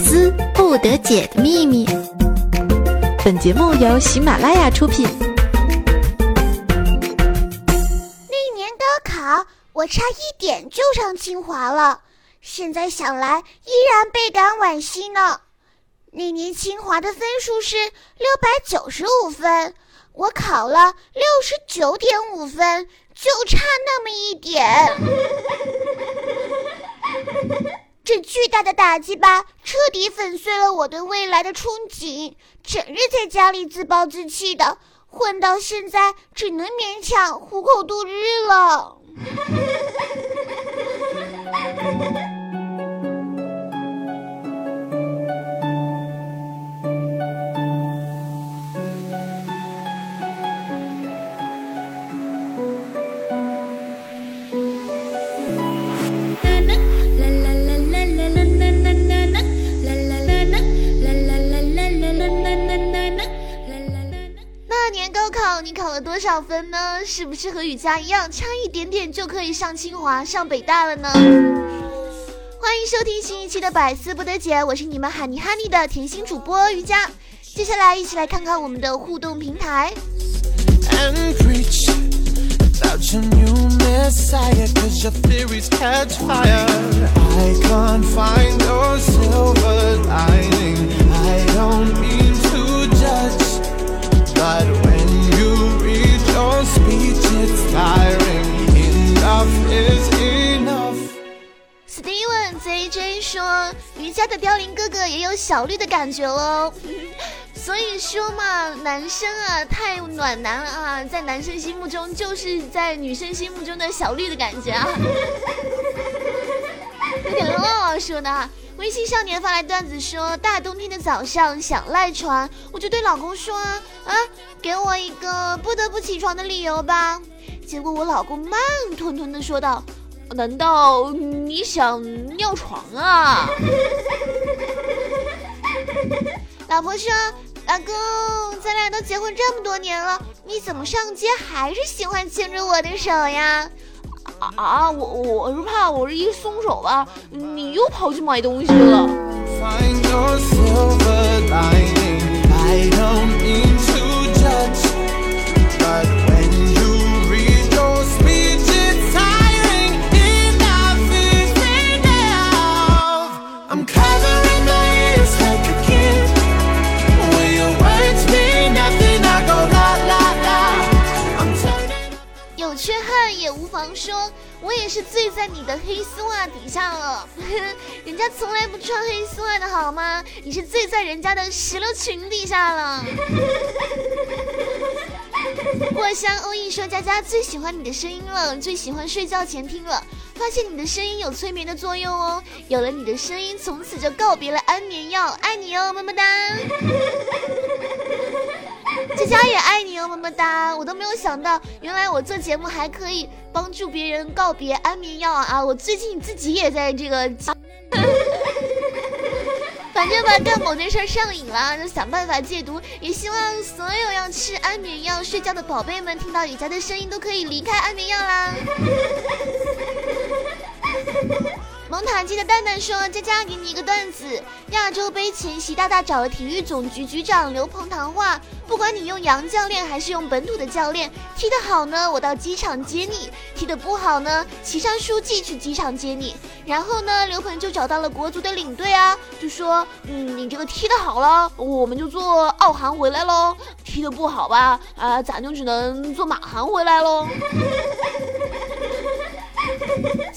思不得解的秘密。本节目由喜马拉雅出品。那年高考，我差一点就上清华了，现在想来依然倍感惋惜呢。那年清华的分数是六百九十五分，我考了六十九点五分，就差那么一点。这巨大的打击吧，彻底粉碎了我对未来的憧憬。整日在家里自暴自弃的，混到现在，只能勉强糊口度日了。考了多少分呢？是不是和雨佳一样，差一点点就可以上清华、上北大了呢？欢迎收听新一期的百思不得解，我是你们喊你哈尼的甜心主播瑜佳。接下来一起来看看我们的互动平台。Steven ZJ 说：“瑜伽的凋零哥哥也有小绿的感觉喽。所以说嘛，男生啊太暖男了啊，在男生心目中就是在女生心目中的小绿的感觉啊，有点 low 说的。微信少年发来段子说：大冬天的早上想赖床，我就对老公说啊，给我一个不得不起床的理由吧。结果我老公慢吞吞的说道：难道你想尿床啊？老婆说：老公，咱俩都结婚这么多年了，你怎么上街还是喜欢牵着我的手呀？啊！我我是怕我这一松手吧，你又跑去买东西了。是醉在你的黑丝袜底下了，人家从来不穿黑丝袜的好吗？你是醉在人家的石榴裙底下了。过香欧意说，佳佳最喜欢你的声音了，最喜欢睡觉前听了，发现你的声音有催眠的作用哦，有了你的声音，从此就告别了安眠药，爱你哦，么么哒。佳佳也爱你哦，么么哒！我都没有想到，原来我做节目还可以帮助别人告别安眠药啊！我最近自己也在这个，反正吧，干某件事上瘾了，就想办法戒毒。也希望所有要吃安眠药睡觉的宝贝们，听到雨佳的声音都可以离开安眠药啦。蒙塔基的蛋蛋说：“佳佳，给你一个段子。亚洲杯前，习大大找了体育总局局长刘鹏谈话。不管你用洋教练还是用本土的教练，踢得好呢，我到机场接你；踢得不好呢，齐山书记去机场接你。然后呢，刘鹏就找到了国足的领队啊，就说：嗯，你这个踢得好了，我们就坐澳航回来喽；踢得不好吧，啊，咱就只能坐马航回来喽。”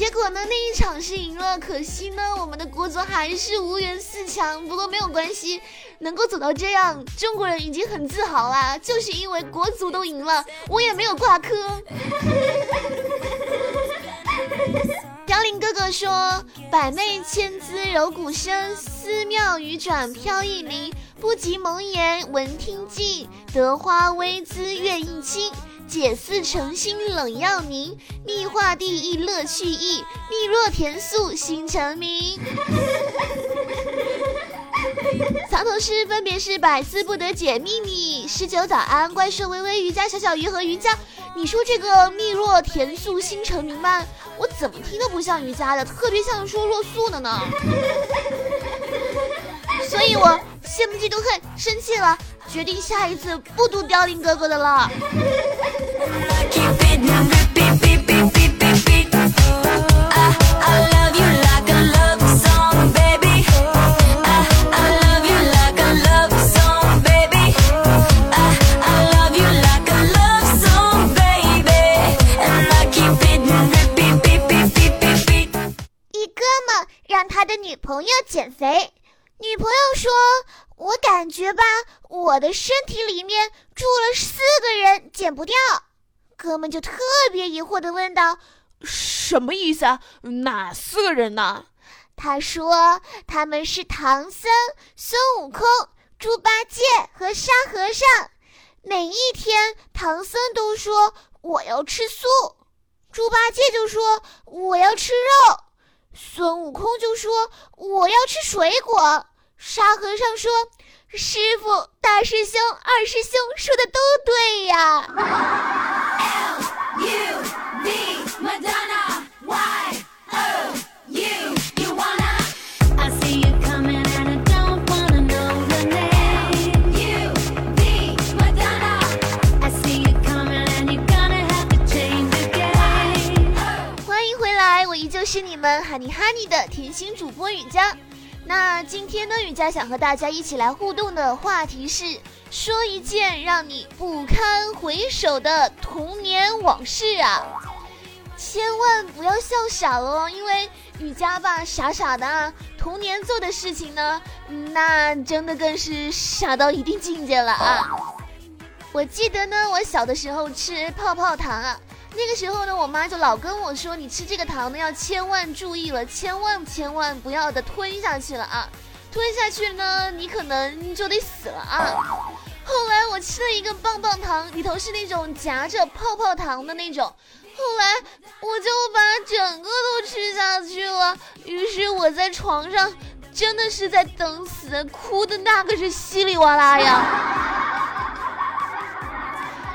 结果呢，那一场是赢了，可惜呢，我们的国足还是无缘四强。不过没有关系，能够走到这样，中国人已经很自豪啦。就是因为国足都赢了，我也没有挂科。凋零哥哥说：“百媚千姿柔骨身，思妙语转飘逸灵，不及蒙言闻听尽，得花微姿愿意亲。”解似诚心冷药凝，蜜化地亦乐趣意，蜜若甜素心成明。藏头诗分别是百思不得解秘密、十九早安、怪兽微微、瑜伽小小鱼和瑜伽。你说这个蜜若甜素心成明吗？我怎么听都不像瑜伽的，特别像说若素的呢。所以我羡慕嫉妒恨，生气了，决定下一次不读凋零哥哥的了。我的身体里面住了四个人，减不掉。”哥们就特别疑惑的问道：“什么意思啊？哪四个人呢？”他说：“他们是唐僧、孙悟空、猪八戒和沙和尚。每一天，唐僧都说我要吃素，猪八戒就说我要吃肉。”孙悟空就说：“我要吃水果。”沙和尚说：“师傅、大师兄、二师兄说的都对呀。”欢迎回来，我依旧是你们哈尼哈尼的甜心主播雨佳。那今天呢，雨佳想和大家一起来互动的话题是：说一件让你不堪回首的童年往事啊！千万不要笑傻了哦，因为雨佳吧，傻傻的啊，童年做的事情呢，那真的更是傻到一定境界了啊！我记得呢，我小的时候吃泡泡糖啊。那个时候呢，我妈就老跟我说：“你吃这个糖呢，要千万注意了，千万千万不要的吞下去了啊！吞下去呢，你可能就得死了啊！”后来我吃了一个棒棒糖，里头是那种夹着泡泡糖的那种，后来我就把整个都吃下去了。于是我在床上真的是在等死，哭的那个是稀里哗啦呀！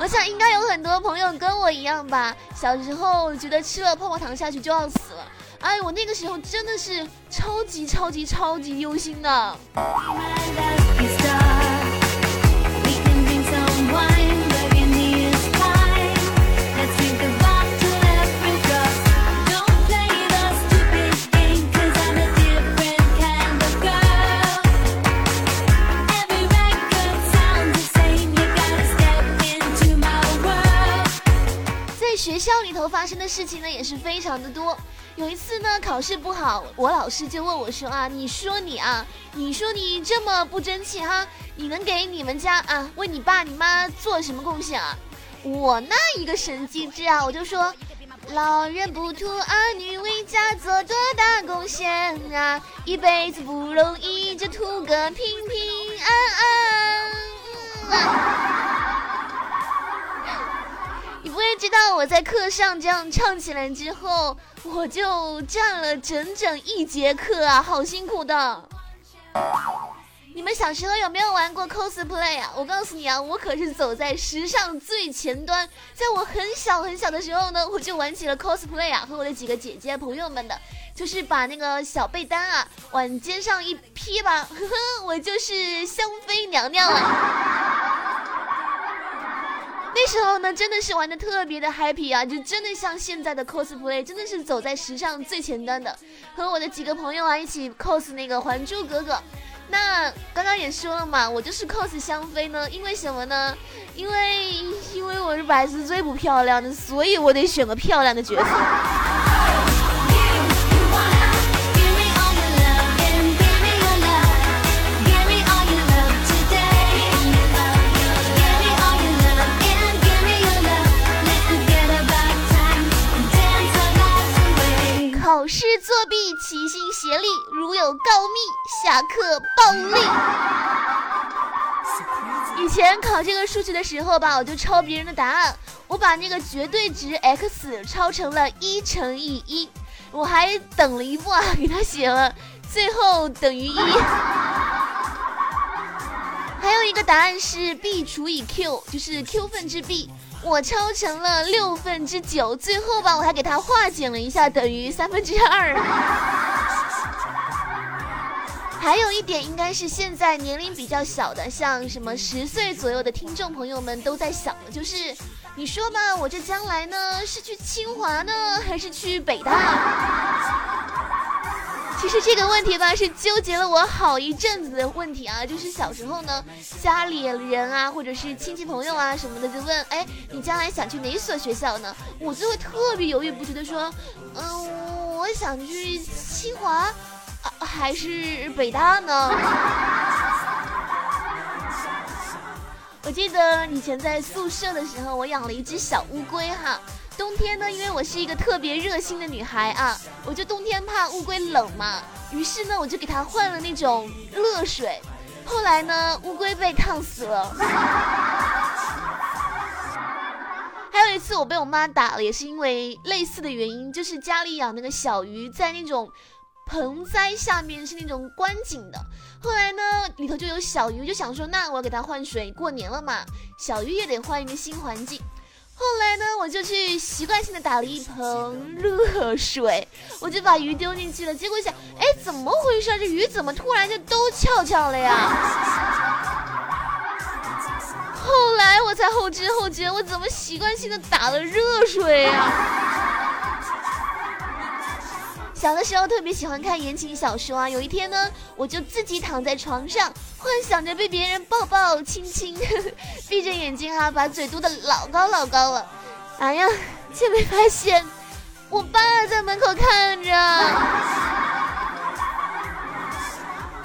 我想应该有很多朋友跟我一样吧，小时候觉得吃了泡泡糖下去就要死了，哎，我那个时候真的是超级超级超级忧心的。发生的事情呢也是非常的多。有一次呢考试不好，我老师就问我说啊，你说你啊，你说你这么不争气哈，你能给你们家啊为你爸你妈做什么贡献啊？我那一个神机智啊，我就说，老人不图儿女为家做多大贡献啊，一辈子不容易，就图个平平安安。你不会知道我在课上这样唱起来之后，我就站了整整一节课啊，好辛苦的。你们小时候有没有玩过 cosplay 啊？我告诉你啊，我可是走在时尚最前端。在我很小很小的时候呢，我就玩起了 cosplay 啊，和我的几个姐姐朋友们的，就是把那个小被单啊往肩上一披吧，呵呵，我就是香妃娘娘了。那时候呢，真的是玩的特别的 happy 啊，就真的像现在的 cosplay，真的是走在时尚最前端的，和我的几个朋友啊一起 cos 那个《还珠格格》。那刚刚也说了嘛，我就是 cos 香妃呢，因为什么呢？因为因为我是百思最不漂亮的，所以我得选个漂亮的角色。是作弊，齐心协力，如有告密，下课暴力。以前考这个数学的时候吧，我就抄别人的答案，我把那个绝对值 x 抄成了一乘以一，我还等了一步啊，给他写了最后等于一。还有一个答案是 b 除以 q，就是 q 分之 b。我抄成了六分之九，最后吧，我还给它化简了一下，等于三分之二。还有一点，应该是现在年龄比较小的，像什么十岁左右的听众朋友们都在想的，就是你说吧，我这将来呢是去清华呢，还是去北大？其实这个问题吧，是纠结了我好一阵子的问题啊。就是小时候呢，家里人啊，或者是亲戚朋友啊什么的，就问，哎，你将来想去哪所学校呢？我就会特别犹豫不决的说，嗯，我想去清华。还是北大呢？我记得以前在宿舍的时候，我养了一只小乌龟哈。冬天呢，因为我是一个特别热心的女孩啊，我就冬天怕乌龟冷嘛，于是呢，我就给它换了那种热水。后来呢，乌龟被烫死了。还有一次，我被我妈打了，也是因为类似的原因，就是家里养那个小鱼，在那种。盆栽下面是那种观景的，后来呢，里头就有小鱼，就想说，那我要给它换水，过年了嘛，小鱼也得换一个新环境。后来呢，我就去习惯性的打了一盆热水，我就把鱼丢进去了，结果一想，哎，怎么回事？这鱼怎么突然就都翘翘了呀？后来我才后知后觉，我怎么习惯性的打了热水呀？小的时候特别喜欢看言情小说啊，有一天呢，我就自己躺在床上，幻想着被别人抱抱亲亲，闭着眼睛啊，把嘴嘟得老高老高了，哎呀，却没发现我爸在门口看着。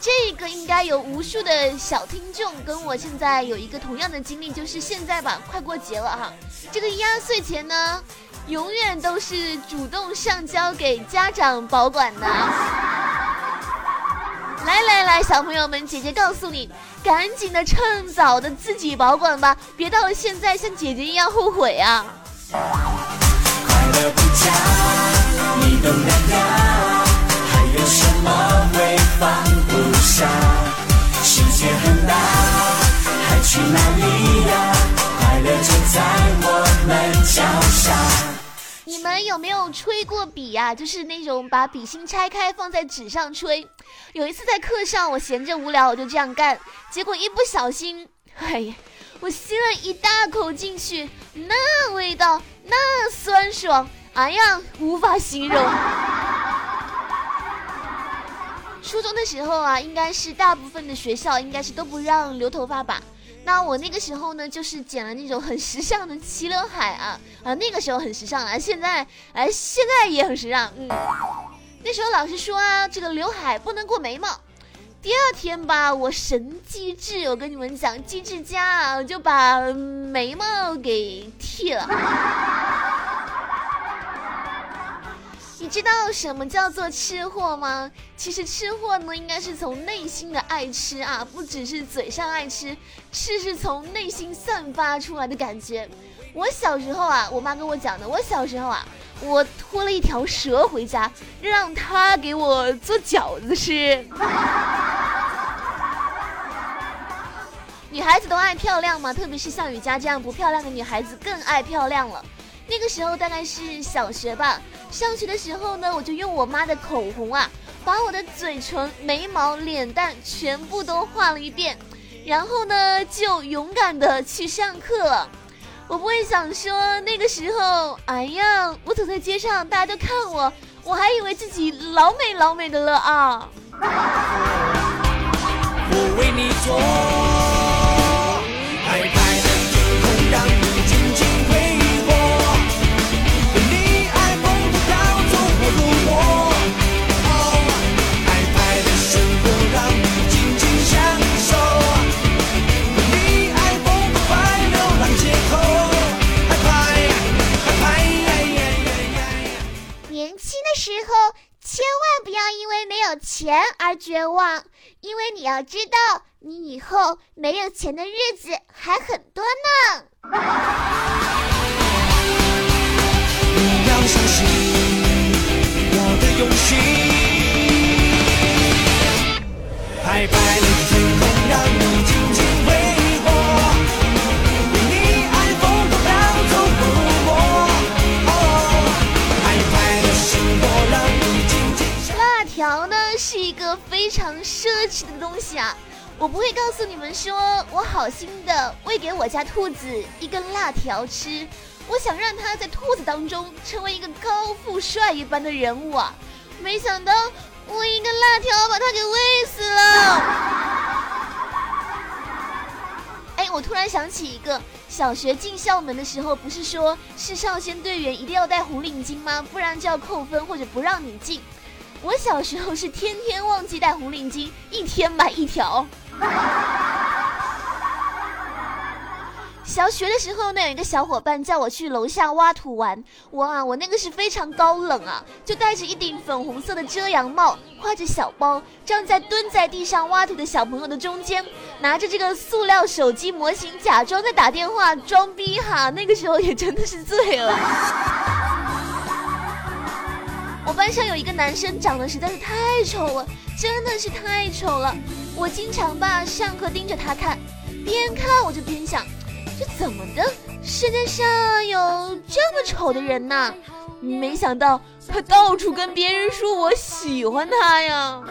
这个应该有无数的小听众跟我现在有一个同样的经历，就是现在吧，快过节了哈，这个压岁钱呢。永远都是主动上交给家长保管的。来来来，小朋友们，姐姐告诉你，赶紧的，趁早的自己保管吧，别到了现在像姐姐一样后悔啊！快乐不假，你懂得呀？还有什么会放不下？世界很大，还去哪里呀？快乐就在我们脚下。你们有没有吹过笔呀？就是那种把笔芯拆开放在纸上吹。有一次在课上，我闲着无聊，我就这样干，结果一不小心，哎呀，我吸了一大口进去，那味道，那酸爽，哎呀，无法形容。初中的时候啊，应该是大部分的学校应该是都不让留头发吧。那我那个时候呢，就是剪了那种很时尚的齐刘海啊啊，那个时候很时尚啊，现在哎现在也很时尚，嗯，那时候老师说啊，这个刘海不能过眉毛。第二天吧，我神机智，我跟你们讲，机智家啊，就把眉毛给剃了。知道什么叫做吃货吗？其实吃货呢，应该是从内心的爱吃啊，不只是嘴上爱吃，吃是从内心散发出来的感觉。我小时候啊，我妈跟我讲的，我小时候啊，我拖了一条蛇回家，让她给我做饺子吃。女孩子都爱漂亮嘛，特别是像雨佳这样不漂亮的女孩子更爱漂亮了。那个时候大概是小学吧，上学的时候呢，我就用我妈的口红啊，把我的嘴唇、眉毛、脸蛋全部都画了一遍，然后呢，就勇敢的去上课了。我不会想说那个时候，哎呀，我走在街上，大家都看我，我还以为自己老美老美的了啊。我为你做。钱而绝望，因为你要知道，你以后没有钱的日子还很多呢。你要相信我的用心。拜拜了非常奢侈的东西啊！我不会告诉你们说我好心的喂给我家兔子一根辣条吃，我想让它在兔子当中成为一个高富帅一般的人物啊！没想到我一根辣条把它给喂死了。哎，我突然想起一个，小学进校门的时候，不是说是少先队员一定要戴红领巾吗？不然就要扣分或者不让你进。我小时候是天天忘记戴红领巾，一天买一条。小学的时候呢，有一个小伙伴叫我去楼下挖土玩，哇，我那个是非常高冷啊，就戴着一顶粉红色的遮阳帽，挎着小包，站在蹲在地上挖土的小朋友的中间，拿着这个塑料手机模型，假装在打电话装逼哈。那个时候也真的是醉了。我班上有一个男生长得实在是太丑了，真的是太丑了，我经常吧上课盯着他看，边看我就边想。这怎么的？世界上有这么丑的人呐！没想到他到处跟别人说我喜欢他呀。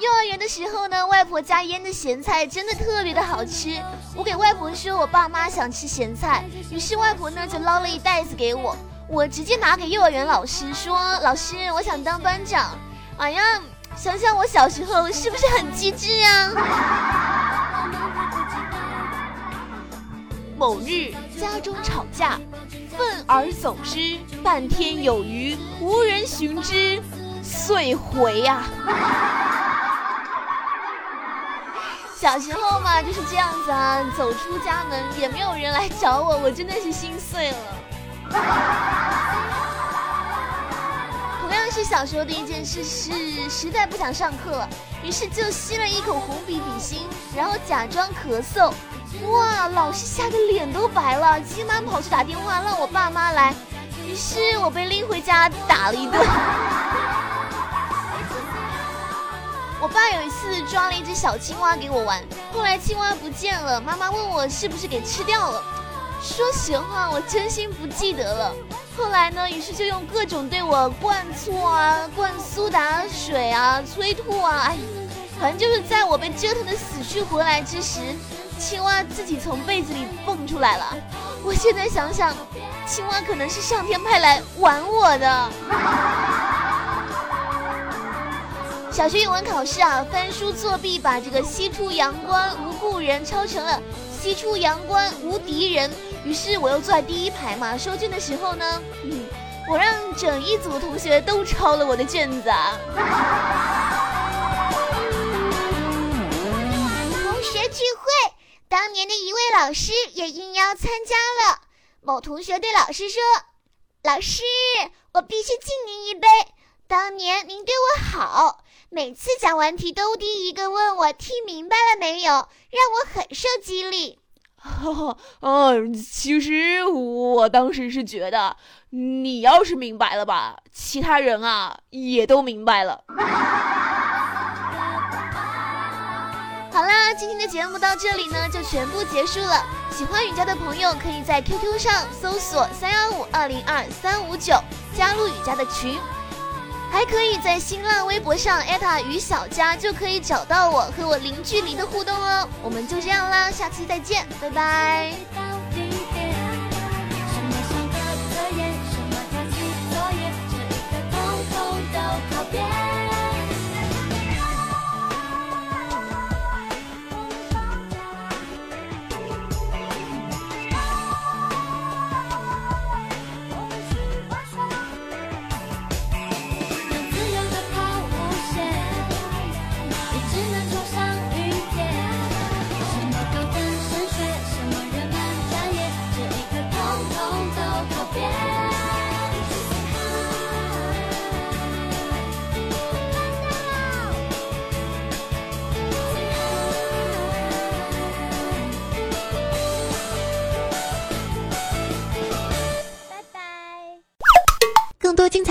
幼儿园的时候呢，外婆家腌的咸菜真的特别的好吃。我给外婆说我爸妈想吃咸菜，于是外婆呢就捞了一袋子给我。我直接拿给幼儿园老师说：“老师，我想当班长。”哎呀，想想我小时候是不是很机智啊？某日家中吵架，愤而走之，半天有余，无人寻之，遂回呀。小时候嘛就是这样子啊，走出家门也没有人来找我，我真的是心碎了。同样是小时候的一件事，是实在不想上课了，于是就吸了一口红笔笔芯，然后假装咳嗽。哇！老师吓得脸都白了，急忙跑去打电话让我爸妈来。于是我被拎回家打了一顿。我爸有一次抓了一只小青蛙给我玩，后来青蛙不见了，妈妈问我是不是给吃掉了。说实话，我真心不记得了。后来呢，于是就用各种对我灌醋啊、灌苏打水啊、催吐啊，哎，反正就是在我被折腾的死去活来之时。青蛙自己从被子里蹦出来了，我现在想想，青蛙可能是上天派来玩我的。小学语文考试啊，翻书作弊，把这个“西出阳关无故人”抄成了“西出阳关无敌人”。于是我又坐在第一排嘛，收卷的时候呢，嗯，我让整一组同学都抄了我的卷子啊。同学聚会。当年的一位老师也应邀参加了。某同学对老师说：“老师，我必须敬您一杯。当年您对我好，每次讲完题都第一个问我听明白了没有，让我很受激励。”嗯，其实我当时是觉得，你要是明白了吧，其他人啊也都明白了。好啦，今天的节目到这里呢，就全部结束了。喜欢雨佳的朋友，可以在 QQ 上搜索三幺五二零二三五九，加入雨佳的群，还可以在新浪微博上艾特雨小佳，就可以找到我和我零距离的互动哦。我们就这样啦，下期再见，拜拜。更多精